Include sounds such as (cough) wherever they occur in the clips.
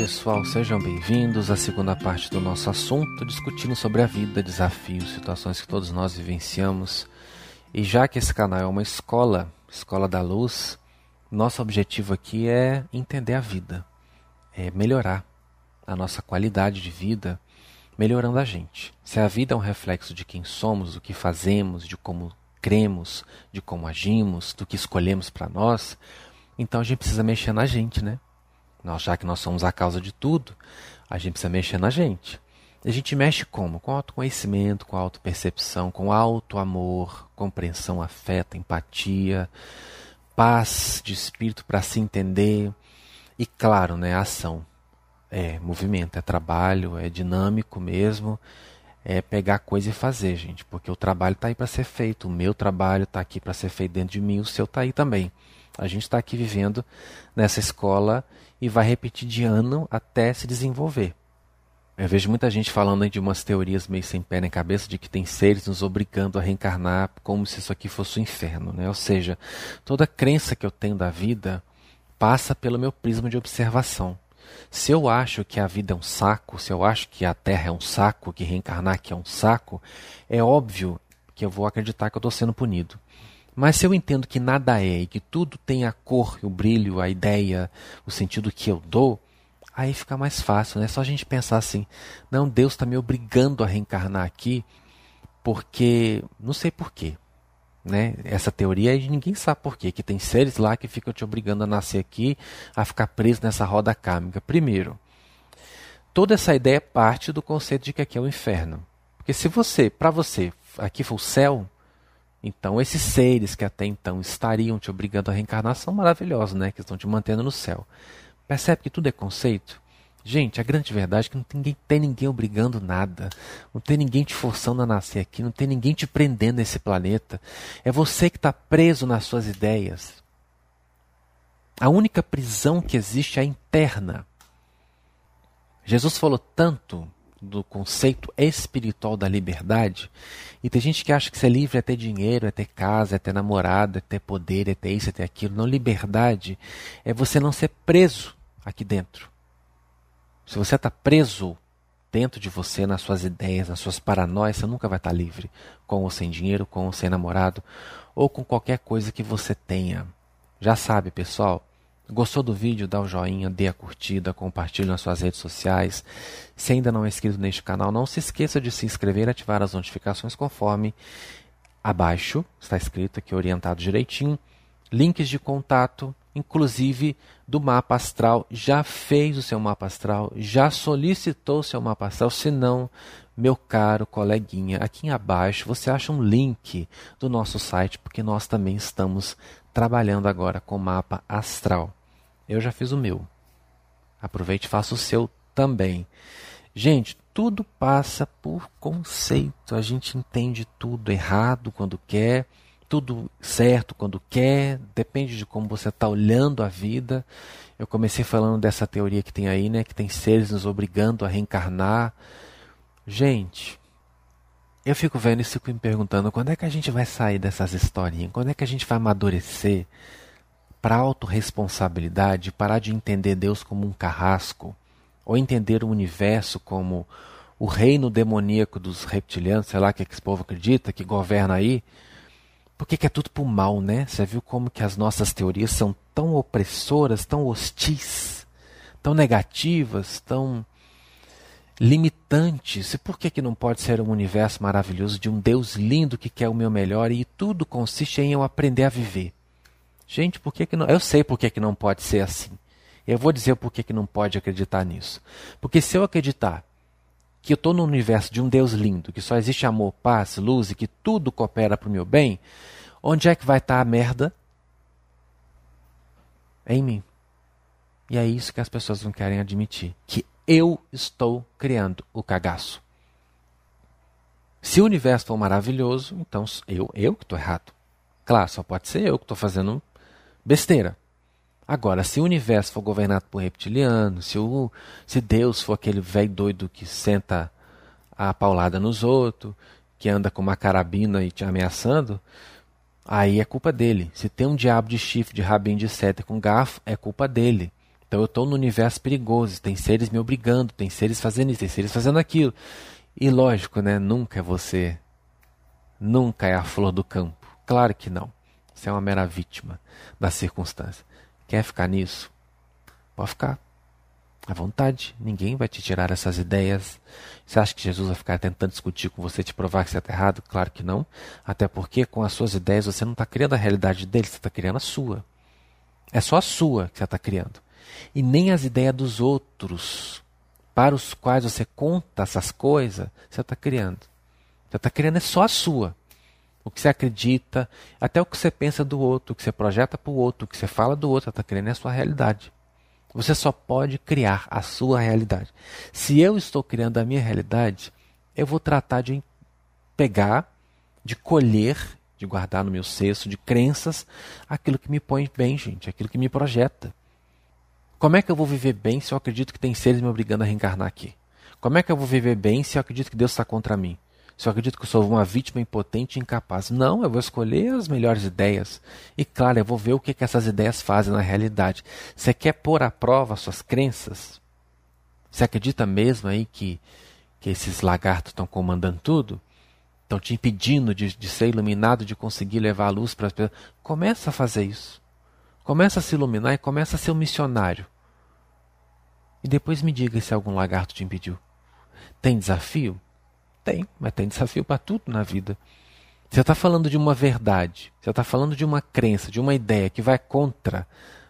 pessoal, sejam bem-vindos à segunda parte do nosso assunto, discutindo sobre a vida, desafios, situações que todos nós vivenciamos. E já que esse canal é uma escola, escola da luz, nosso objetivo aqui é entender a vida, é melhorar a nossa qualidade de vida, melhorando a gente. Se a vida é um reflexo de quem somos, do que fazemos, de como cremos, de como agimos, do que escolhemos para nós, então a gente precisa mexer na gente, né? Nós, já que nós somos a causa de tudo, a gente precisa mexer na gente. A gente mexe como? Com autoconhecimento, com autopercepção, com auto-amor, compreensão, afeto, empatia, paz de espírito para se entender. E claro, né, ação. É movimento, é trabalho, é dinâmico mesmo. É pegar coisa e fazer, gente. Porque o trabalho está aí para ser feito. O meu trabalho está aqui para ser feito dentro de mim, o seu está aí também. A gente está aqui vivendo nessa escola e vai repetir de ano até se desenvolver. Eu vejo muita gente falando de umas teorias meio sem pé na cabeça de que tem seres nos obrigando a reencarnar como se isso aqui fosse o um inferno, né? Ou seja, toda crença que eu tenho da vida passa pelo meu prisma de observação. Se eu acho que a vida é um saco, se eu acho que a Terra é um saco, que reencarnar aqui é um saco, é óbvio que eu vou acreditar que eu estou sendo punido. Mas se eu entendo que nada é e que tudo tem a cor, o brilho, a ideia, o sentido que eu dou, aí fica mais fácil, né? É só a gente pensar assim: não, Deus está me obrigando a reencarnar aqui porque não sei porquê. Né? Essa teoria aí ninguém sabe por quê, que tem seres lá que ficam te obrigando a nascer aqui, a ficar preso nessa roda kármica. Primeiro, toda essa ideia parte do conceito de que aqui é o inferno. Porque se você, para você, aqui for o céu, então, esses seres que até então estariam te obrigando à reencarnação são maravilhosos, né? Que estão te mantendo no céu. Percebe que tudo é conceito? Gente, a grande verdade é que não tem ninguém, tem ninguém obrigando nada. Não tem ninguém te forçando a nascer aqui. Não tem ninguém te prendendo nesse planeta. É você que está preso nas suas ideias. A única prisão que existe é a interna. Jesus falou tanto do conceito espiritual da liberdade. E tem gente que acha que ser livre é ter dinheiro, é ter casa, é ter namorado, é ter poder, é ter isso, é ter aquilo. Não, liberdade é você não ser preso aqui dentro. Se você está preso dentro de você, nas suas ideias, nas suas paranoias, você nunca vai estar tá livre, com ou sem dinheiro, com ou sem namorado, ou com qualquer coisa que você tenha. Já sabe, pessoal, Gostou do vídeo? Dá o joinha, dê a curtida, compartilhe nas suas redes sociais. Se ainda não é inscrito neste canal, não se esqueça de se inscrever e ativar as notificações conforme abaixo está escrito aqui orientado direitinho. Links de contato, inclusive do mapa astral. Já fez o seu mapa astral? Já solicitou o seu mapa astral? Se não, meu caro coleguinha, aqui abaixo você acha um link do nosso site, porque nós também estamos trabalhando agora com mapa astral. Eu já fiz o meu. Aproveite e faça o seu também. Gente, tudo passa por conceito. A gente entende tudo errado quando quer, tudo certo quando quer, depende de como você está olhando a vida. Eu comecei falando dessa teoria que tem aí, né? Que tem seres nos obrigando a reencarnar. Gente, eu fico vendo isso e fico me perguntando quando é que a gente vai sair dessas historinhas? Quando é que a gente vai amadurecer? Para autorresponsabilidade, parar de entender Deus como um carrasco, ou entender o universo como o reino demoníaco dos reptilianos, sei lá que, que esse povo acredita, que governa aí, porque que é tudo pro mal, né? Você viu como que as nossas teorias são tão opressoras, tão hostis, tão negativas, tão limitantes. E por que, que não pode ser um universo maravilhoso de um Deus lindo que quer o meu melhor e tudo consiste em eu aprender a viver? Gente, por que, que não. Eu sei por que, que não pode ser assim. Eu vou dizer por que, que não pode acreditar nisso. Porque se eu acreditar que eu estou no universo de um Deus lindo, que só existe amor, paz, luz e que tudo coopera para o meu bem, onde é que vai estar tá a merda? É em mim. E é isso que as pessoas não querem admitir. Que eu estou criando o cagaço. Se o universo for maravilhoso, então eu, eu que estou errado. Claro, só pode ser eu que estou fazendo besteira. Agora, se o universo for governado por reptilianos, se, o, se Deus for aquele velho doido que senta a paulada nos outros, que anda com uma carabina e te ameaçando, aí é culpa dele. Se tem um diabo de chifre, de rabinho de seta com garfo, é culpa dele. Então eu estou no universo perigoso, tem seres me obrigando, tem seres fazendo isso, tem seres fazendo aquilo. E lógico, né? Nunca é você. Nunca é a flor do campo. Claro que não. Você é uma mera vítima da circunstância. Quer ficar nisso? Pode ficar. À vontade. Ninguém vai te tirar essas ideias. Você acha que Jesus vai ficar tentando discutir com você, te provar que você está errado? Claro que não. Até porque com as suas ideias você não está criando a realidade dele, você está criando a sua. É só a sua que você está criando. E nem as ideias dos outros para os quais você conta essas coisas, você está criando. Você está criando é só a sua o que você acredita, até o que você pensa do outro, o que você projeta para o outro, o que você fala do outro, está criando é a sua realidade. Você só pode criar a sua realidade. Se eu estou criando a minha realidade, eu vou tratar de pegar, de colher, de guardar no meu cesto de crenças aquilo que me põe bem, gente, aquilo que me projeta. Como é que eu vou viver bem se eu acredito que tem seres me obrigando a reencarnar aqui? Como é que eu vou viver bem se eu acredito que Deus está contra mim? Se eu acredito que eu sou uma vítima impotente e incapaz. Não, eu vou escolher as melhores ideias. E claro, eu vou ver o que, que essas ideias fazem na realidade. Você quer pôr à prova suas crenças? Você acredita mesmo aí que, que esses lagartos estão comandando tudo? Estão te impedindo de, de ser iluminado, de conseguir levar a luz para as pessoas? Começa a fazer isso. Começa a se iluminar e começa a ser um missionário. E depois me diga se algum lagarto te impediu. Tem desafio? Tem, mas tem desafio para tudo na vida. Você está falando de uma verdade, você está falando de uma crença, de uma ideia que vai contra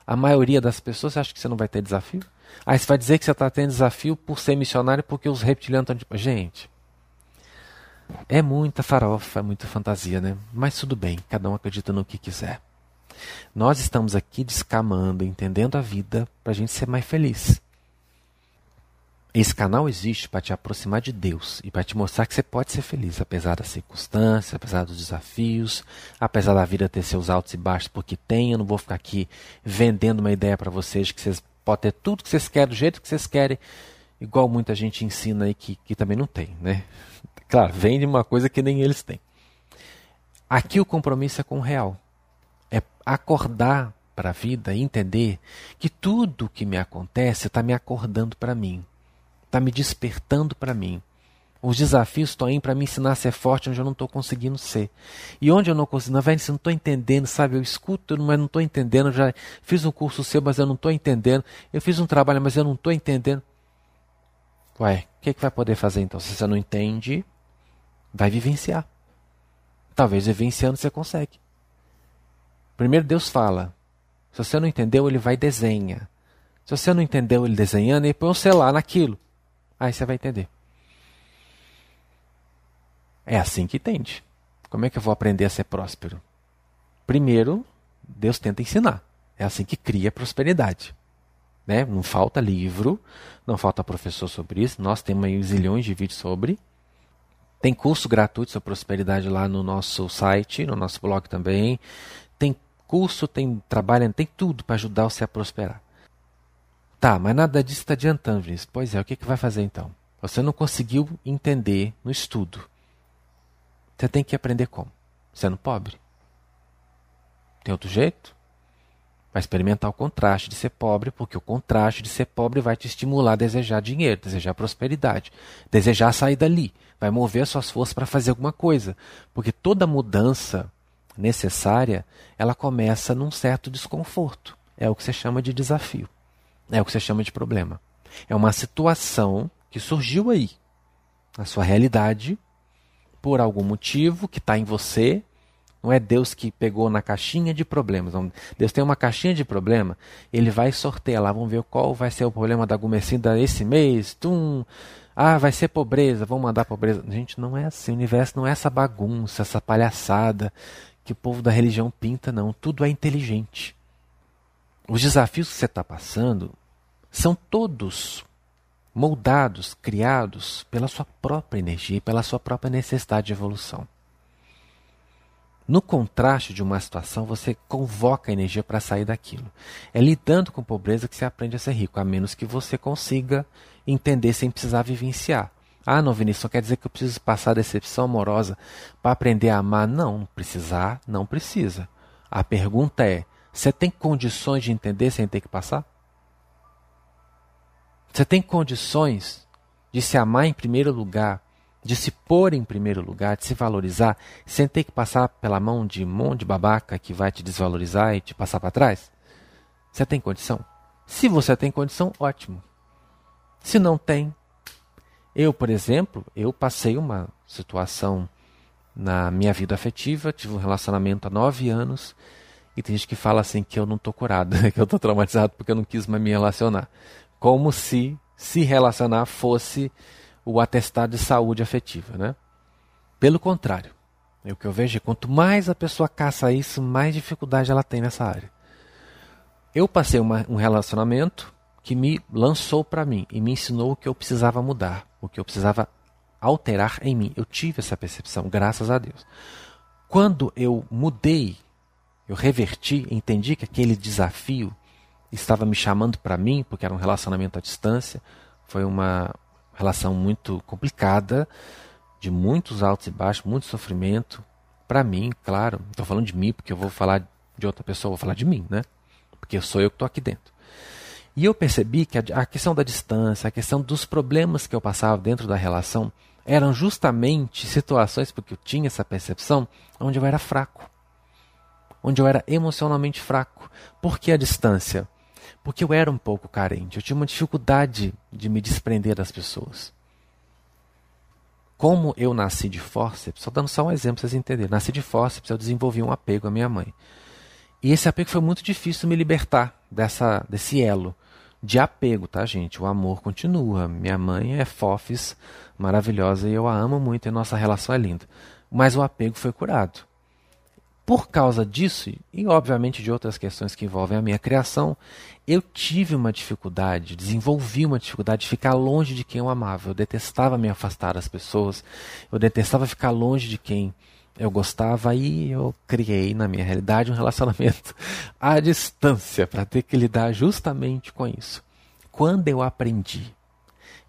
a maioria das pessoas, você acha que você não vai ter desafio? Aí você vai dizer que você está tendo desafio por ser missionário porque os reptilianos estão tipo. Gente, é muita farofa, é muita fantasia, né? Mas tudo bem, cada um acredita no que quiser. Nós estamos aqui descamando, entendendo a vida para a gente ser mais feliz. Esse canal existe para te aproximar de Deus e para te mostrar que você pode ser feliz, apesar das circunstâncias, apesar dos desafios, apesar da vida ter seus altos e baixos, porque tem. Eu não vou ficar aqui vendendo uma ideia para vocês que vocês podem ter tudo que vocês querem, do jeito que vocês querem, igual muita gente ensina aí que, que também não tem, né? Claro, vende uma coisa que nem eles têm. Aqui o compromisso é com o real. É acordar para a vida e entender que tudo que me acontece está me acordando para mim está me despertando para mim. Os desafios estão aí para me ensinar a ser forte onde eu não estou conseguindo ser. E onde eu não consigo, velho, não estou entendendo, sabe? Eu escuto, mas não estou entendendo. Eu já fiz um curso seu, mas eu não estou entendendo. Eu fiz um trabalho, mas eu não estou entendendo. Ué, o que, que vai poder fazer então? Se você não entende, vai vivenciar. Talvez vivenciando você consegue. Primeiro Deus fala. Se você não entendeu, ele vai e desenha. Se você não entendeu ele desenhando, ele põe um celular naquilo. Aí você vai entender. É assim que entende. Como é que eu vou aprender a ser próspero? Primeiro, Deus tenta ensinar. É assim que cria prosperidade. Né? Não falta livro, não falta professor sobre isso. Nós temos aí zilhões de vídeos sobre. Tem curso gratuito sobre prosperidade lá no nosso site, no nosso blog também. Tem curso, tem trabalho, tem tudo para ajudar você a prosperar. Tá, mas nada disso está adiantando, Vinícius. Pois é, o que, que vai fazer então? Você não conseguiu entender no estudo. Você tem que aprender como? Sendo pobre. Tem outro jeito? Vai experimentar o contraste de ser pobre, porque o contraste de ser pobre vai te estimular a desejar dinheiro, desejar prosperidade, desejar sair dali, vai mover suas forças para fazer alguma coisa, porque toda mudança necessária, ela começa num certo desconforto. É o que você chama de desafio. É o que você chama de problema. É uma situação que surgiu aí, na sua realidade, por algum motivo que está em você. Não é Deus que pegou na caixinha de problemas. Deus tem uma caixinha de problema, ele vai sortear lá. Vamos ver qual vai ser o problema da Gumecida esse mês. Tum. Ah, vai ser pobreza, vamos mandar pobreza. Gente, não é assim. O universo não é essa bagunça, essa palhaçada que o povo da religião pinta, não. Tudo é inteligente. Os desafios que você está passando são todos moldados, criados pela sua própria energia e pela sua própria necessidade de evolução. No contraste de uma situação, você convoca a energia para sair daquilo. É lidando com pobreza que você aprende a ser rico, a menos que você consiga entender sem precisar vivenciar. Ah, não, Vinícius, não quer dizer que eu preciso passar decepção amorosa para aprender a amar? Não, precisar, não precisa. A pergunta é: você tem condições de entender sem ter que passar? Você tem condições de se amar em primeiro lugar, de se pôr em primeiro lugar, de se valorizar, sem ter que passar pela mão de um monte de babaca que vai te desvalorizar e te passar para trás? Você tem condição? Se você tem condição, ótimo. Se não tem, eu, por exemplo, eu passei uma situação na minha vida afetiva, tive um relacionamento há nove anos e tem gente que fala assim que eu não tô curado, (laughs) que eu tô traumatizado porque eu não quis mais me relacionar. Como se se relacionar fosse o atestado de saúde afetiva, né? Pelo contrário, o que eu vejo é quanto mais a pessoa caça isso, mais dificuldade ela tem nessa área. Eu passei uma, um relacionamento que me lançou para mim e me ensinou o que eu precisava mudar, o que eu precisava alterar em mim. Eu tive essa percepção, graças a Deus. Quando eu mudei, eu reverti, entendi que aquele desafio estava me chamando para mim, porque era um relacionamento à distância, foi uma relação muito complicada, de muitos altos e baixos, muito sofrimento. Para mim, claro, estou falando de mim porque eu vou falar de outra pessoa, vou falar de mim, né? Porque sou eu que estou aqui dentro. E eu percebi que a, questão da distância, a questão dos problemas que eu passava dentro da relação, eram justamente situações, porque eu tinha essa percepção, onde eu era fraco. Onde eu era emocionalmente fraco. Por que a distância? Porque eu era um pouco carente, eu tinha uma dificuldade de me desprender das pessoas. Como eu nasci de fórceps, só dando só um exemplo para vocês entenderem, nasci de fórceps, eu desenvolvi um apego à minha mãe. E esse apego foi muito difícil me libertar dessa, desse elo de apego, tá, gente? O amor continua. Minha mãe é fofes, maravilhosa e eu a amo muito e nossa relação é linda. Mas o apego foi curado. Por causa disso, e obviamente de outras questões que envolvem a minha criação, eu tive uma dificuldade, desenvolvi uma dificuldade de ficar longe de quem eu amava. Eu detestava me afastar das pessoas, eu detestava ficar longe de quem eu gostava e eu criei na minha realidade um relacionamento (laughs) à distância para ter que lidar justamente com isso. Quando eu aprendi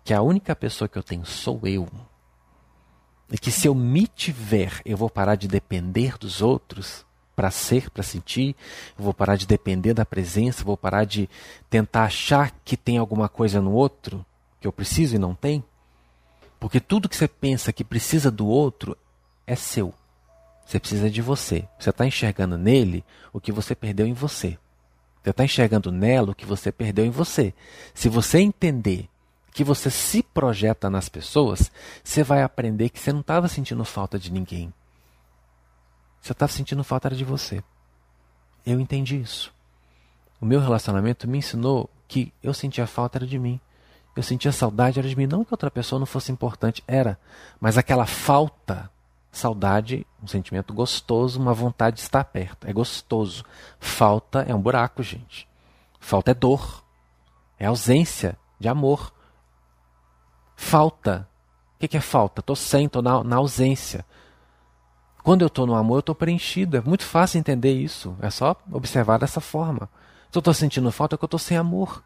que a única pessoa que eu tenho sou eu, e que se eu me tiver, eu vou parar de depender dos outros para ser, para sentir, eu vou parar de depender da presença, vou parar de tentar achar que tem alguma coisa no outro que eu preciso e não tem. Porque tudo que você pensa que precisa do outro é seu. Você precisa de você. Você está enxergando nele o que você perdeu em você. Você está enxergando nela o que você perdeu em você. Se você entender que você se projeta nas pessoas, você vai aprender que você não estava sentindo falta de ninguém. Você estava sentindo falta de você. Eu entendi isso. O meu relacionamento me ensinou que eu sentia falta era de mim. Eu sentia saudade era de mim. Não que outra pessoa não fosse importante, era. Mas aquela falta, saudade, um sentimento gostoso, uma vontade de estar perto. É gostoso. Falta é um buraco, gente. Falta é dor. É ausência de amor. Falta. O que é falta? Estou sem, estou na, na ausência. Quando eu estou no amor, eu estou preenchido. É muito fácil entender isso. É só observar dessa forma. Se eu estou sentindo falta, é que eu estou sem amor.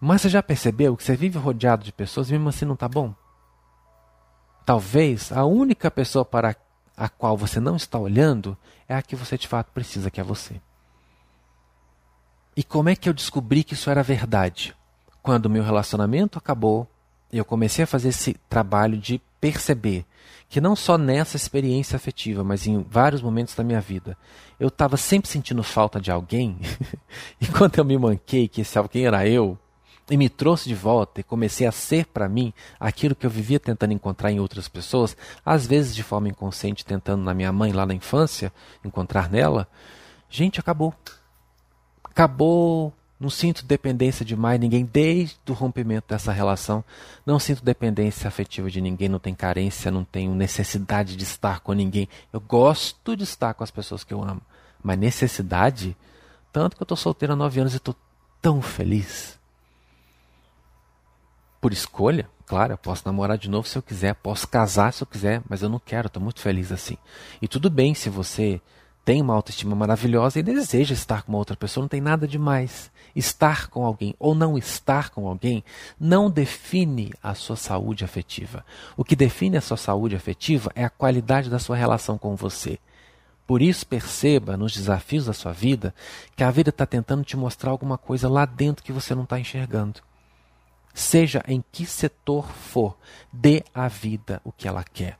Mas você já percebeu que você vive rodeado de pessoas e mesmo assim não está bom? Talvez a única pessoa para a qual você não está olhando é a que você de fato precisa, que é você. E como é que eu descobri que isso era verdade? Quando o meu relacionamento acabou, eu comecei a fazer esse trabalho de perceber que não só nessa experiência afetiva, mas em vários momentos da minha vida, eu estava sempre sentindo falta de alguém. (laughs) e quando eu me manquei que esse alguém era eu, e me trouxe de volta e comecei a ser para mim aquilo que eu vivia tentando encontrar em outras pessoas, às vezes de forma inconsciente, tentando na minha mãe lá na infância, encontrar nela, gente, acabou. Acabou não sinto dependência de mais ninguém desde o rompimento dessa relação. Não sinto dependência afetiva de ninguém, não tenho carência, não tenho necessidade de estar com ninguém. Eu gosto de estar com as pessoas que eu amo. Mas necessidade, tanto que eu estou solteiro há nove anos e estou tão feliz. Por escolha, claro, eu posso namorar de novo se eu quiser, posso casar se eu quiser, mas eu não quero, estou muito feliz assim. E tudo bem se você tem uma autoestima maravilhosa e deseja estar com outra pessoa, não tem nada de mais. Estar com alguém ou não estar com alguém não define a sua saúde afetiva. O que define a sua saúde afetiva é a qualidade da sua relação com você. Por isso, perceba nos desafios da sua vida que a vida está tentando te mostrar alguma coisa lá dentro que você não está enxergando. Seja em que setor for, dê à vida o que ela quer.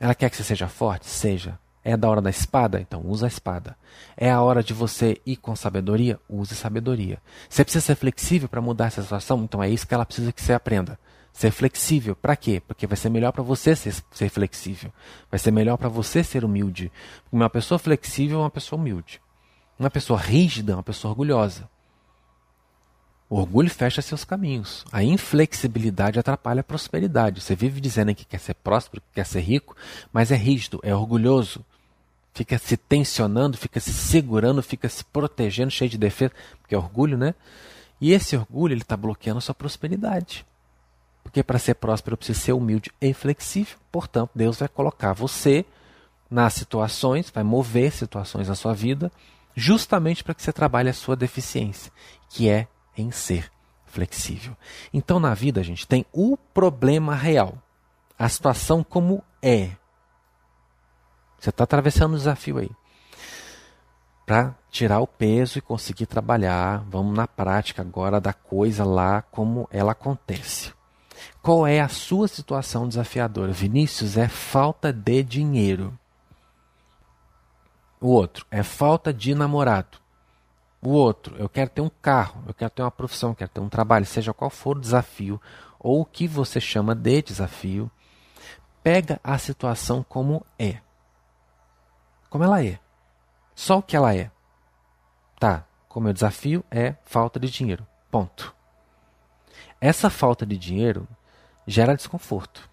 Ela quer que você seja forte? Seja. É da hora da espada? Então usa a espada. É a hora de você ir com sabedoria? Use sabedoria. Você precisa ser flexível para mudar essa situação? Então é isso que ela precisa que você aprenda. Ser flexível. Para quê? Porque vai ser melhor para você ser, ser, flexível. Vai ser melhor para você ser humilde. Uma pessoa flexível é uma pessoa humilde. Uma pessoa rígida é uma pessoa orgulhosa. O orgulho fecha seus caminhos. A inflexibilidade atrapalha a prosperidade. Você vive dizendo que quer ser próspero, que quer ser rico, mas é rígido, é orgulhoso. Fica se tensionando, fica se segurando, fica se protegendo, cheio de defesa, porque é orgulho, né? E esse orgulho ele está bloqueando a sua prosperidade. Porque para ser próspero precisa ser humilde e flexível. Portanto, Deus vai colocar você nas situações, vai mover situações na sua vida, justamente para que você trabalhe a sua deficiência, que é em ser flexível. Então, na vida, a gente tem o problema real, a situação como é. Você está atravessando um desafio aí. Para tirar o peso e conseguir trabalhar, vamos na prática agora da coisa lá como ela acontece. Qual é a sua situação desafiadora? Vinícius, é falta de dinheiro. O outro é falta de namorado. O outro, eu quero ter um carro, eu quero ter uma profissão, eu quero ter um trabalho, seja qual for o desafio ou o que você chama de desafio, pega a situação como é. Como ela é. Só o que ela é. Tá, como meu desafio é falta de dinheiro. Ponto. Essa falta de dinheiro gera desconforto.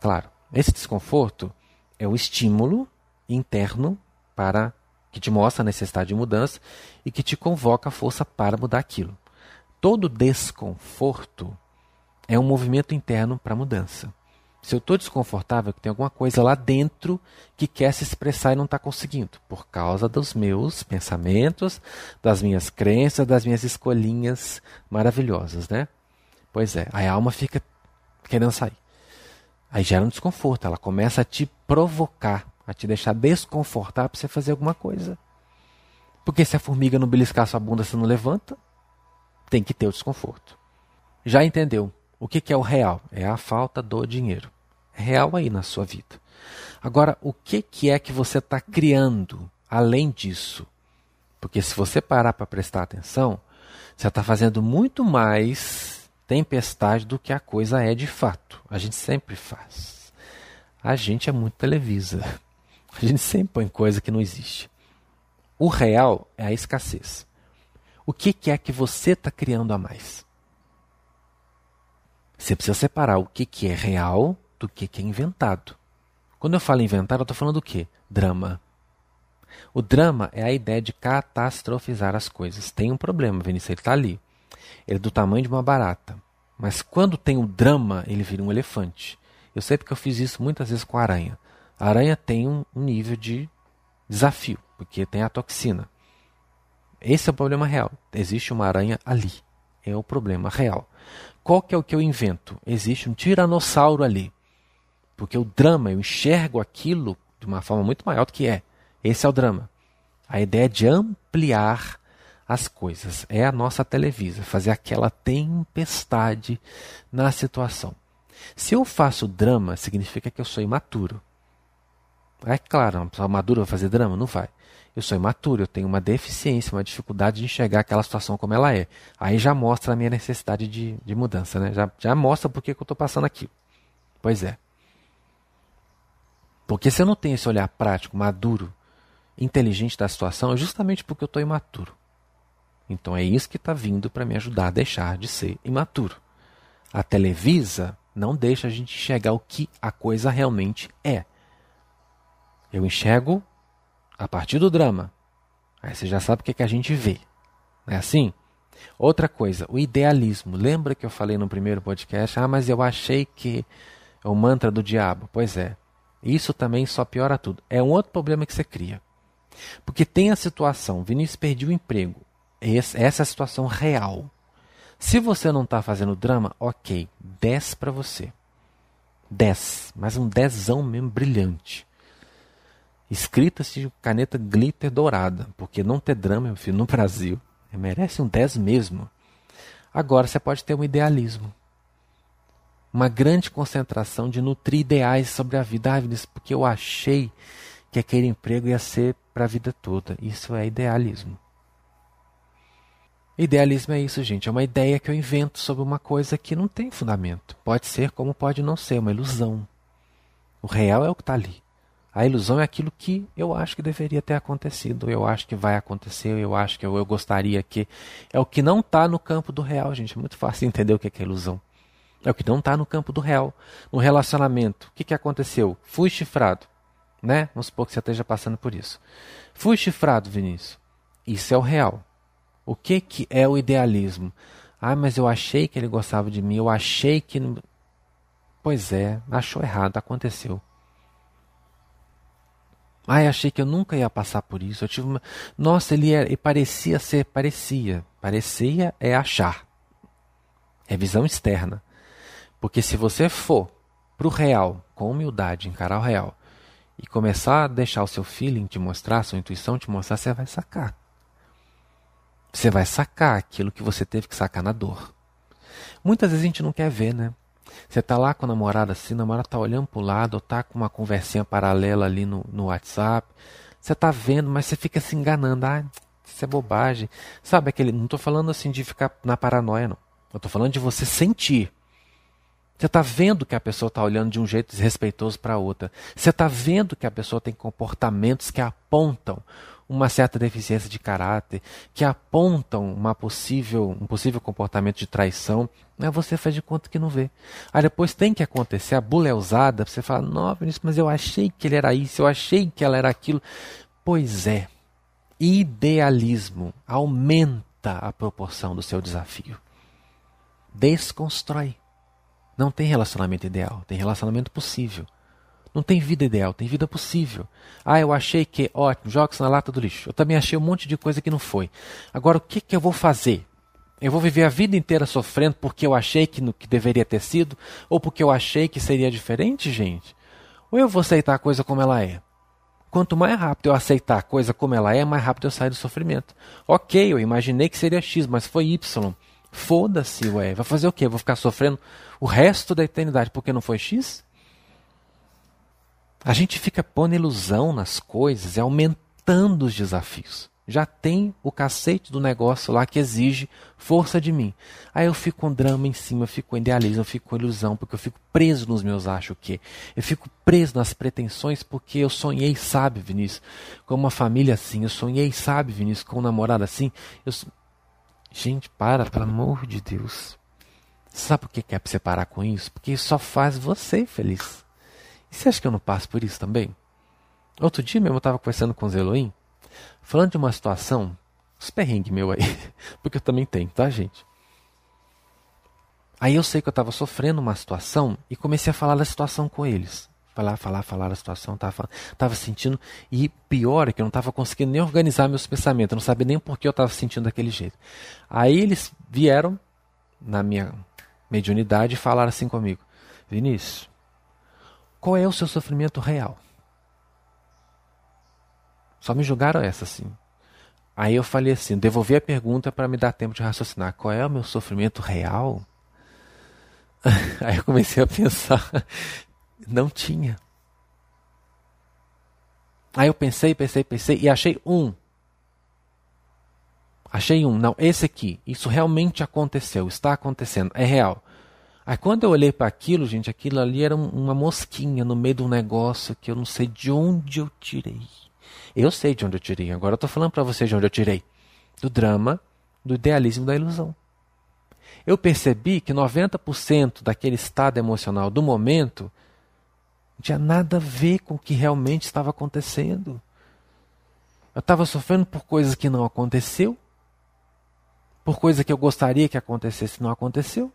Claro, esse desconforto é o estímulo interno para que te mostra a necessidade de mudança e que te convoca a força para mudar aquilo. Todo desconforto é um movimento interno para mudança. Se eu estou desconfortável, tem alguma coisa lá dentro que quer se expressar e não está conseguindo, por causa dos meus pensamentos, das minhas crenças, das minhas escolhinhas maravilhosas, né? Pois é, a alma fica querendo sair. Aí gera um desconforto, ela começa a te provocar a te deixar desconfortável para você fazer alguma coisa. Porque se a formiga não beliscar sua bunda, você não levanta, tem que ter o desconforto. Já entendeu? O que, que é o real? É a falta do dinheiro. É real aí na sua vida. Agora, o que, que é que você está criando além disso? Porque se você parar para prestar atenção, você está fazendo muito mais tempestade do que a coisa é de fato. A gente sempre faz. A gente é muito televisa. (laughs) A gente sempre põe coisa que não existe. O real é a escassez. O que, que é que você está criando a mais? Você precisa separar o que, que é real do que, que é inventado. Quando eu falo inventado, eu estou falando do quê? Drama. O drama é a ideia de catastrofizar as coisas. Tem um problema, Vinícius, ele está ali. Ele é do tamanho de uma barata. Mas quando tem o drama, ele vira um elefante. Eu sei porque eu fiz isso muitas vezes com a aranha. A aranha tem um, nível de desafio, porque tem a toxina. Esse é o problema real. Existe uma aranha ali. É o problema real. Qual que é o que eu invento? Existe um tiranossauro ali. Porque o drama, eu enxergo aquilo de uma forma muito maior do que é. Esse é o drama. A ideia é de ampliar as coisas. É a nossa televisa, fazer aquela tempestade na situação. Se eu faço drama, significa que eu sou imaturo. É claro, uma pessoa madura vai fazer drama? Não vai. Eu sou imaturo, eu tenho uma deficiência, uma dificuldade de enxergar aquela situação como ela é. Aí já mostra a minha necessidade de, de mudança, né? Já, já mostra por que eu estou passando aquilo. Pois é. Porque se eu não tenho esse olhar prático, maduro, inteligente da situação, é justamente porque eu estou imaturo. Então é isso que está vindo para me ajudar a deixar de ser imaturo. A Televisa não deixa a gente enxergar o que a coisa realmente é. Eu enxergo a partir do drama. Aí você já sabe o que, é que a gente vê. Não é assim? Outra coisa, o idealismo. Lembra que eu falei no primeiro podcast? Ah, mas eu achei que é o mantra do diabo. Pois é. Isso também só piora tudo. É um outro problema que você cria. Porque tem a situação, Vinícius perdeu o emprego. Essa é a situação real. Se você não está fazendo drama, ok, 10 para você. 10, mas um dezão mesmo brilhante. Escritas de caneta glitter dourada, porque não ter drama, meu filho, no Brasil, merece um 10 mesmo. Agora você pode ter um idealismo. Uma grande concentração de nutrir ideais sobre a vida. Ah, porque eu achei que aquele emprego ia ser para a vida toda. Isso é idealismo. Idealismo é isso, gente. É uma ideia que eu invento sobre uma coisa que não tem fundamento. Pode ser como pode não ser, uma ilusão. O real é o que está ali. A ilusão é aquilo que eu acho que deveria ter acontecido, eu acho que vai acontecer, eu acho que eu, eu gostaria que. É o que não está no campo do real, gente. É muito fácil (laughs) entender o que é, ilusão. É o que não está no campo do real. No relacionamento, o que, que aconteceu? Fui chifrado. Né? Vamos supor que você esteja passando por isso. Fui chifrado, Vinícius. Isso é o real. O que, que é o idealismo? Ah, mas eu achei que ele gostava de mim, eu achei que. Pois é, achou errado, aconteceu. Ai, achei que eu nunca ia passar por isso. Eu tive uma... Nossa, ele, era, ele parecia ser, parecia. Parecia é achar. É visão externa. Porque se você for para o real, com humildade, encarar o real, e começar a deixar o seu feeling te mostrar, sua intuição te mostrar, você vai sacar. Você vai sacar aquilo que você teve que sacar na dor. Muitas vezes a gente não quer ver, né? Você tá lá com a namorada assim, a namorada tá olhando pro lado, ou tá com uma conversinha paralela ali no, no WhatsApp. Você tá vendo, mas você fica se enganando. Ah, isso é bobagem. Sabe aquele. Não tô falando assim de ficar na paranoia, não. Eu tô falando de você sentir. Você está vendo que a pessoa está olhando de um jeito desrespeitoso para outra. Você está vendo que a pessoa tem comportamentos que apontam uma certa deficiência de caráter, que apontam uma possível, um possível comportamento de traição, aí você faz de conta que não vê. Aí depois tem que acontecer a bula é usada, você fala, não, Vinícius, mas eu achei que ele era isso, eu achei que ela era aquilo. Pois é, idealismo aumenta a proporção do seu desafio. Desconstrói. Não tem relacionamento ideal, tem relacionamento possível. Não tem vida ideal, tem vida possível. Ah, eu achei que, ótimo, joga na lata do lixo. Eu também achei um monte de coisa que não foi. Agora, o que, que eu vou fazer? Eu vou viver a vida inteira sofrendo porque eu achei que, no, que deveria ter sido? Ou porque eu achei que seria diferente, gente? Ou eu vou aceitar a coisa como ela é? Quanto mais rápido eu aceitar a coisa como ela é, mais rápido eu saio do sofrimento. Ok, eu imaginei que seria X, mas foi Y. Foda-se, ué. Vai fazer o quê? Vou ficar sofrendo o resto da eternidade porque não foi X? A gente fica pondo ilusão nas coisas e aumentando os desafios. Já tem o cacete do negócio lá que exige força de mim. Aí eu fico com drama em cima, eu fico com idealismo, eu fico com ilusão, porque eu fico preso nos meus acho que. Eu fico preso nas pretensões porque eu sonhei, sabe, Vinícius, com uma família assim. Eu sonhei, sabe, Vinícius, com um namorado assim. Eu... Gente, para, pelo amor de Deus. Sabe por que quer você parar com isso? Porque isso só faz você feliz. E você acha que eu não passo por isso também? Outro dia mesmo eu estava conversando com o Zeloim, falando de uma situação, uns perrengues meu aí, (laughs) porque eu também tenho, tá, gente? Aí eu sei que eu estava sofrendo uma situação e comecei a falar da situação com eles. Falar, falar, falar da situação, tava, tava sentindo. E pior é que eu não estava conseguindo nem organizar meus pensamentos, eu não sabia nem por que eu estava sentindo daquele jeito. Aí eles vieram na minha mediunidade e falaram assim comigo: Vinícius, qual é o seu sofrimento real? Só me julgaram essa assim. Aí eu falei assim, devolvi a pergunta para me dar tempo de raciocinar. Qual é o meu sofrimento real? (laughs) Aí eu comecei a pensar, (laughs) não tinha. Aí eu pensei, pensei, pensei e achei um. Achei um. Não, esse aqui. Isso realmente aconteceu, está acontecendo, é real. Aí quando eu olhei para aquilo, gente, aquilo ali era uma mosquinha no meio de um negócio que eu não sei de onde eu tirei. Eu sei de onde eu tirei, agora eu estou falando para vocês de onde eu tirei. Do drama, do idealismo da ilusão. Eu percebi que 90% daquele estado emocional do momento tinha nada a ver com o que realmente estava acontecendo. Eu estava sofrendo por coisas que não aconteceu, por coisas que eu gostaria que acontecesse não aconteceu.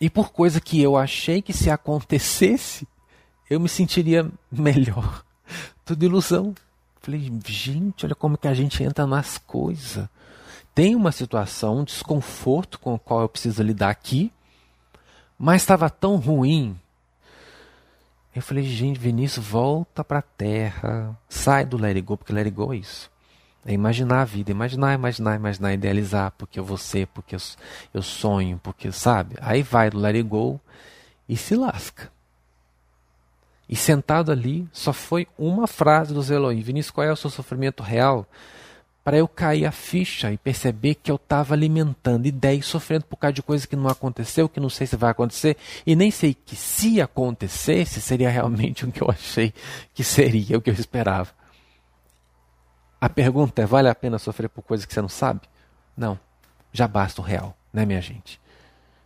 E por coisa que eu achei que se acontecesse, eu me sentiria melhor. (laughs) Tudo ilusão. Falei, gente, olha como que a gente entra nas coisas. Tem uma situação, um desconforto com o qual eu preciso lidar aqui, mas estava tão ruim. Eu falei, gente, Vinícius, volta pra terra, sai do let it go, porque let it go é isso. É imaginar a vida, imaginar, imaginar, imaginar, idealizar, porque eu vou ser, porque eu, eu sonho, porque, sabe? Aí vai do let go e se lasca. E sentado ali, só foi uma frase do Elohim. Vinícius, qual é o seu sofrimento real? Para eu cair a ficha e perceber que eu estava alimentando ideias, sofrendo por causa de coisas que não aconteceu, que não sei se vai acontecer, e nem sei que se acontecesse, seria (laughs) realmente o que eu achei que seria, o que eu esperava. A pergunta é: vale a pena sofrer por coisas que você não sabe? Não. Já basta o real, né, minha gente?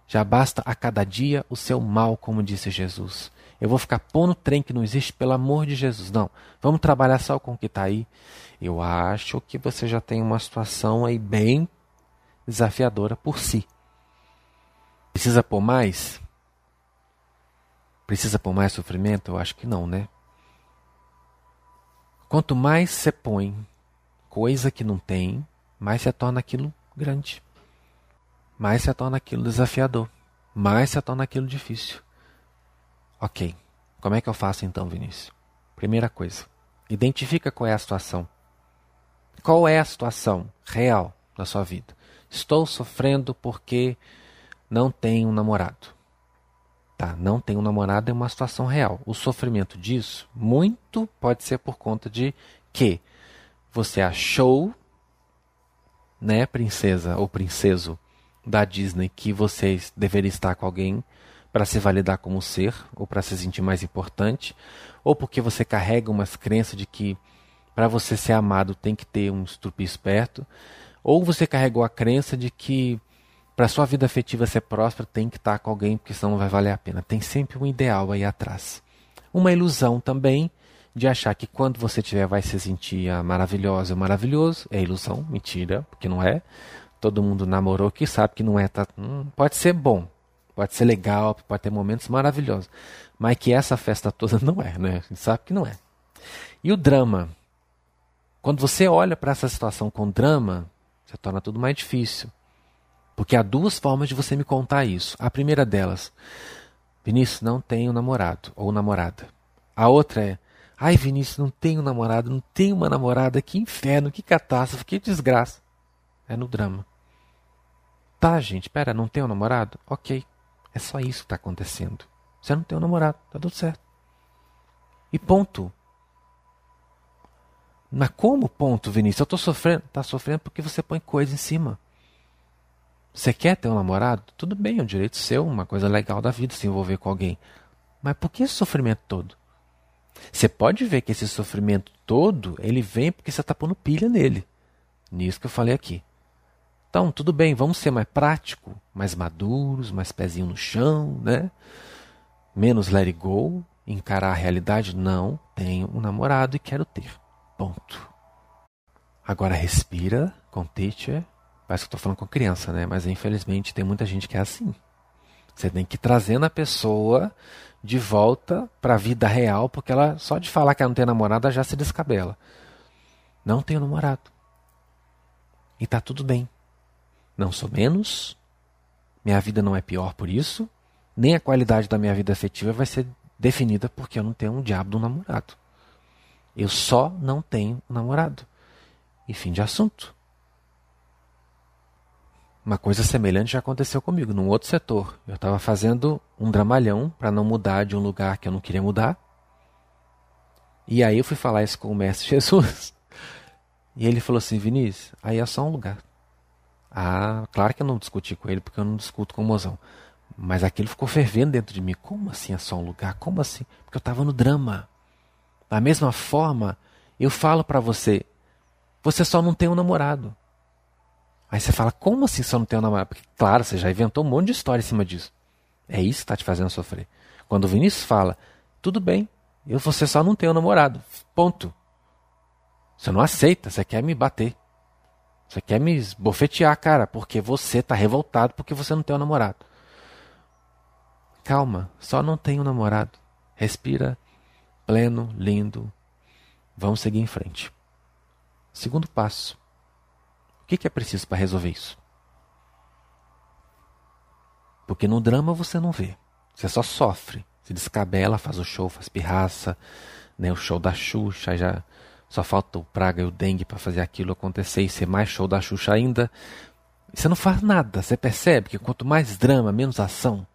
Já basta a cada dia o seu mal, como disse Jesus. Eu vou ficar pondo trem que não existe, pelo amor de Jesus. Não. Vamos trabalhar só com o que está aí. Eu acho que você já tem uma situação aí bem desafiadora por si. Precisa pôr mais? Precisa pôr mais sofrimento? Eu acho que não, né? Quanto mais você põe coisa que não tem, mais se torna aquilo grande. Mais se torna aquilo desafiador. Mais se torna aquilo difícil. Ok. Como é que eu faço então, Vinícius? Primeira coisa, identifica qual é a situação. Qual é a situação real da sua vida? Estou sofrendo porque não tenho um namorado. Tá, não tenho um namorado é uma situação real. O sofrimento disso, muito pode ser por conta de que você achou, né, princesa ou princeso da Disney, que você deveria estar com alguém para se validar como ser ou para se sentir mais importante, ou porque você carrega umas crenças de que para você ser amado tem que ter um estupim esperto, ou você carregou a crença de que para sua vida afetiva ser próspera tem que estar com alguém porque senão não vai valer a pena. Tem sempre um ideal aí atrás. Uma ilusão também de achar que quando você tiver vai se sentir maravilhosa ou maravilhoso. É ilusão, mentira, porque não é. Todo mundo namorou que sabe que não é. Tá, hum, pode ser bom, pode ser legal, pode ter momentos maravilhosos. Mas que essa festa toda (laughs) não é, né? A gente sabe que não é. E o drama? Quando você olha para essa situação com drama, você torna tudo mais difícil. Porque há duas formas de você me contar isso. A primeira delas, Vinícius, não tenho namorado ou namorada. A outra é, Ai, Vinícius, não tenho namorado, não tenho uma namorada, que inferno, que catástrofe, que desgraça. É no drama. Tá, gente, pera, não tenho namorado? Ok. É só isso que está acontecendo. Você não tem um namorado, tá tudo certo. E ponto. Mas como ponto, Vinícius? Eu estou sofrendo. Está sofrendo porque você põe coisa em cima. Você quer ter um namorado? Tudo bem, é um direito seu, uma coisa legal da vida se envolver com alguém. Mas por que esse sofrimento todo? Você pode ver que esse sofrimento todo, ele vem porque você está pondo pilha nele. Nisso que eu falei aqui. Então, tudo bem, vamos ser mais prático, mais maduros, mais pezinho no chão, né? Menos let it go, encarar a realidade. Não, tenho um namorado e quero ter. Ponto. Agora respira com teacher. Parece que estou falando com criança, né? Mas infelizmente tem muita gente que é assim. Você tem que ir trazendo a pessoa de volta para a vida real, porque ela só de falar que ela não tem namorada já se descabela. Não tenho namorado. E tá tudo bem. Não sou menos. Minha vida não é pior por isso. Nem a qualidade da minha vida afetiva vai ser definida porque eu não tenho um diabo de um namorado. Eu só não tenho um namorado. E fim de assunto. Uma coisa semelhante já aconteceu comigo, num outro setor. Eu estava fazendo um dramalhão para não mudar de um lugar que eu não queria mudar. E aí eu fui falar isso com o mestre (laughs) Jesus. E ele falou assim: Vinícius, aí é só um lugar. Ah, claro que eu não discuti com ele, porque eu não discuto com o mozão. Mas aquilo ficou fervendo dentro de mim. Como assim é só um lugar? Como assim? Porque eu estava no drama. Da mesma forma, eu falo para você: você só não tem um namorado. Aí você fala, como assim só não tem um namorado? Porque, claro, você já inventou um monte de história em cima disso. É isso que está te fazendo sofrer. Quando o Vinícius fala, tudo bem, eu, você só não tem um namorado. Ponto. Você não aceita, você quer me bater. Você quer me bofetear, cara, porque você está revoltado porque você não tem um namorado. Calma, só não tem um namorado. Respira, pleno, lindo. Vamos seguir em frente. Segundo passo que, que é preciso para resolver isso? Porque no drama você não vê, você só sofre. Se descabela, faz o show, faz pirraça, né, o show da Xuxa, já só falta o praga e o dengue para fazer aquilo acontecer e ser mais show da Xuxa ainda. Você não faz nada, você percebe que quanto mais drama, menos ação.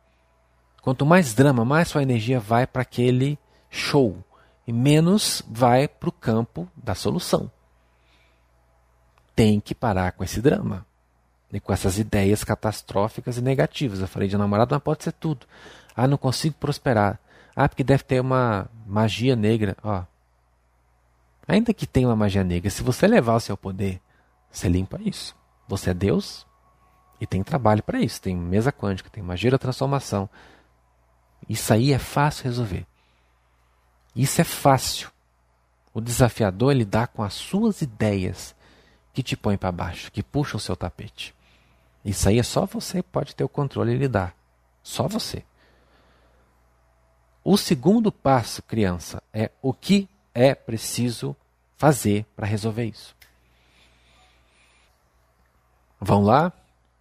Quanto mais drama, mais sua energia vai para aquele show e menos vai para o campo da solução. Tem que parar com esse drama e com essas ideias catastróficas e negativas. Eu falei de namorado, mas pode ser tudo. Ah, não consigo prosperar. Ah, porque deve ter uma magia negra. Ó, ainda que tenha uma magia negra, se você levar o seu poder, você limpa isso. Você é Deus e tem trabalho para isso. Tem mesa quântica, tem magia da transformação. Isso aí é fácil resolver. Isso é fácil. O desafiador é lidar com as suas ideias que te põem para baixo, que puxam o seu tapete. Isso aí é só você que pode ter o controle e lidar. Só você. O segundo passo, criança, é o que é preciso fazer para resolver isso. Vão lá?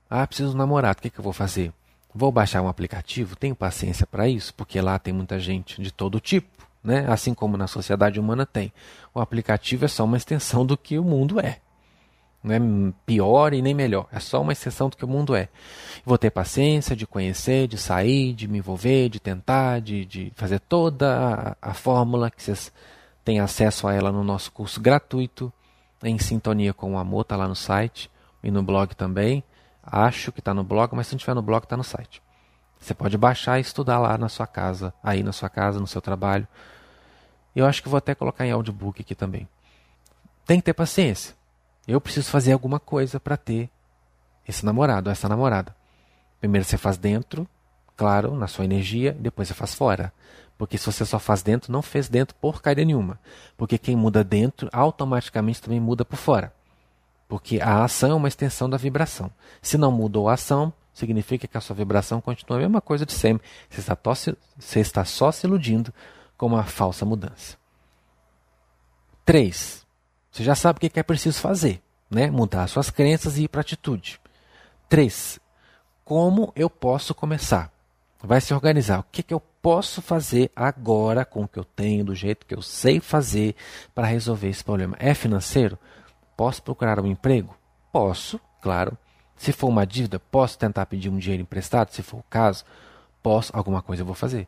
Ah, preciso de namorado. O que, que eu vou fazer? Vou baixar um aplicativo? Tenho paciência para isso? Porque lá tem muita gente de todo tipo, né? assim como na sociedade humana tem. O aplicativo é só uma extensão do que o mundo é. Não é pior e nem melhor. É só uma extensão do que o mundo é. Vou ter paciência de conhecer, de sair, de me envolver, de tentar, de, de fazer toda a, a fórmula que vocês têm acesso a ela no nosso curso gratuito, em sintonia com o amor, está lá no site e no blog também. Acho que está no blog, mas se não estiver no blog, está no site. Você pode baixar e estudar lá na sua casa, aí na sua casa, no seu trabalho. Eu acho que vou até colocar em audiobook aqui também. Tem que ter paciência. Eu preciso fazer alguma coisa para ter esse namorado, essa namorada. Primeiro você faz dentro, claro, na sua energia, depois você faz fora. Porque se você só faz dentro, não fez dentro porcaria nenhuma. Porque quem muda dentro, automaticamente também muda por fora. Porque a ação é uma extensão da vibração. Se não mudou a ação, significa que a sua vibração continua a mesma coisa de sempre. Você está, você está só se iludindo com uma falsa mudança. 3. Você já sabe o que é preciso fazer, né? Mudar suas crenças e ir para atitude. 3. Como eu posso começar? Vai se organizar. O que, que eu posso fazer agora com o que eu tenho, do jeito que eu sei fazer para resolver esse problema? É financeiro? Posso procurar um emprego? Posso, claro. Se for uma dívida, posso tentar pedir um dinheiro emprestado, se for o caso. Posso, alguma coisa eu vou fazer.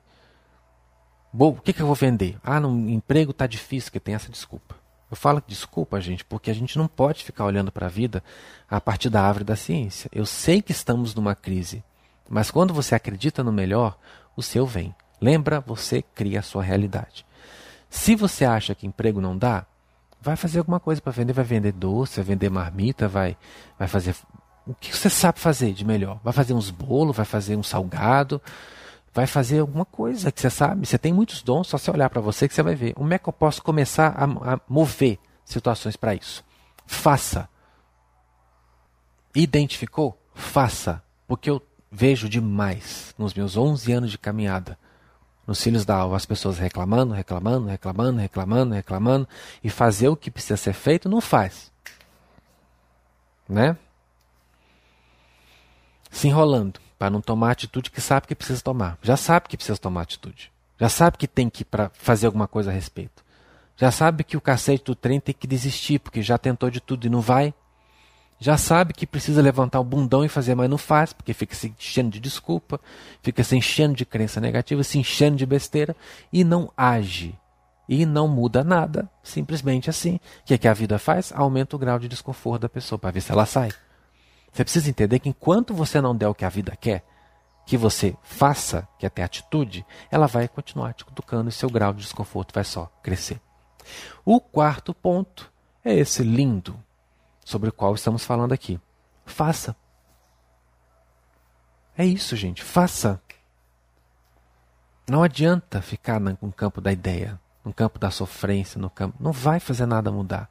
Bom, o que, que eu vou vender? Ah, no emprego está difícil, que tem essa desculpa. Eu falo desculpa, gente, porque a gente não pode ficar olhando para a vida a partir da árvore da ciência. Eu sei que estamos numa crise, mas quando você acredita no melhor, o seu vem. Lembra, você cria a sua realidade. Se você acha que emprego não dá, vai fazer alguma coisa para vender, vai vender doce, vai vender marmita, vai, vai fazer o que você sabe fazer de melhor. Vai fazer uns bolos, vai fazer um salgado, vai fazer alguma coisa que você sabe. Você tem muitos dons, só você olhar para você que você vai ver. Como é que eu posso começar a, a mover situações para isso? Faça. Identificou? Faça. Porque eu vejo demais nos meus 11 anos de caminhada nos filhos da alva, as pessoas reclamando, reclamando, reclamando, reclamando, reclamando, e fazer o que precisa ser feito, não faz. Né? Se enrolando, para não tomar a atitude que sabe que precisa tomar. Já sabe que precisa tomar atitude. Já sabe que tem que para fazer alguma coisa a respeito. Já sabe que o cacete do trem tem que desistir, porque já tentou de tudo e não vai já sabe que precisa levantar o bundão e fazer, mas não faz, porque fica se enchendo de desculpa, fica se enchendo de crença negativa, se enchendo de besteira e não age. E não muda nada, simplesmente assim. O que, é que a vida faz? Aumenta o grau de desconforto da pessoa para ver se ela sai. Você precisa entender que enquanto você não der o que a vida quer, que você faça, que é ter atitude, ela vai continuar te cutucando e seu grau de desconforto vai só crescer. O quarto ponto é esse lindo sobre o qual estamos falando aqui. Faça. É isso, gente. Faça. Não adianta ficar no campo da ideia, no campo da sofrência, no campo. Não vai fazer nada mudar.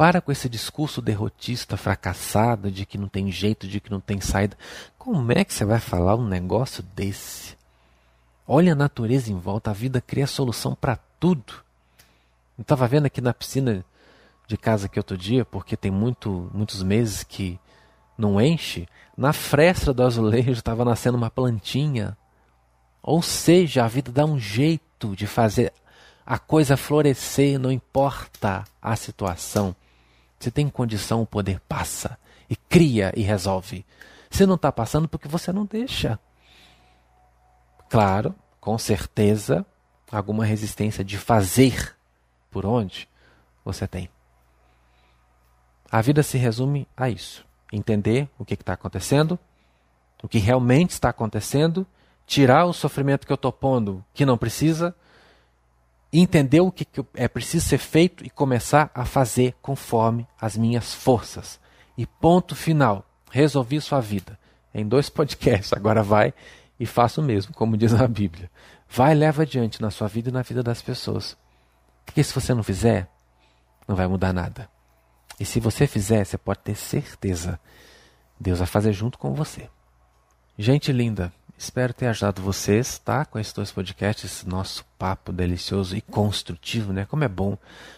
Para com esse discurso derrotista, fracassado, de que não tem jeito, de que não tem saída. Como é que você vai falar um negócio desse? Olha a natureza em volta, a vida cria solução para tudo. Eu estava vendo aqui na piscina de casa aqui outro dia, porque tem muito, muitos meses que não enche, na fresta do azulejo estava nascendo uma plantinha. Ou seja, a vida dá um jeito de fazer a coisa florescer, não importa a situação. Se tem condição, o poder passa e cria e resolve. Se não está passando, porque você não deixa. Claro, com certeza, alguma resistência de fazer por onde você tem. A vida se resume a isso: entender o que está acontecendo, o que realmente está acontecendo, tirar o sofrimento que eu estou pondo que não precisa, entender o que, é preciso ser feito e começar a fazer conforme as minhas forças. E ponto final. Resolvi sua vida. Em dois (laughs) podcasts, agora vai e faça o mesmo, como diz a Bíblia. Vai e leva adiante na sua vida e na vida das pessoas. Porque se você não fizer, não vai mudar nada. E se você fizer, você pode ter certeza, Deus vai fazer junto com você. Gente linda, espero ter ajudado vocês, tá? Com esses dois podcasts, esse nosso papo delicioso e construtivo, né? Como é bom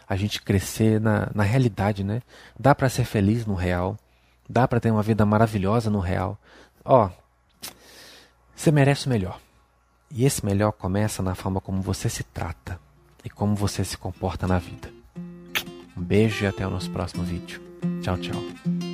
a gente crescer na, na realidade, né? Dá para ser feliz no real, dá para ter uma vida maravilhosa no real. Ó, você merece o melhor. E esse melhor começa na forma como você se trata e como você se comporta na vida. Um beijo e até o nosso próximo vídeo. Tchau, tchau.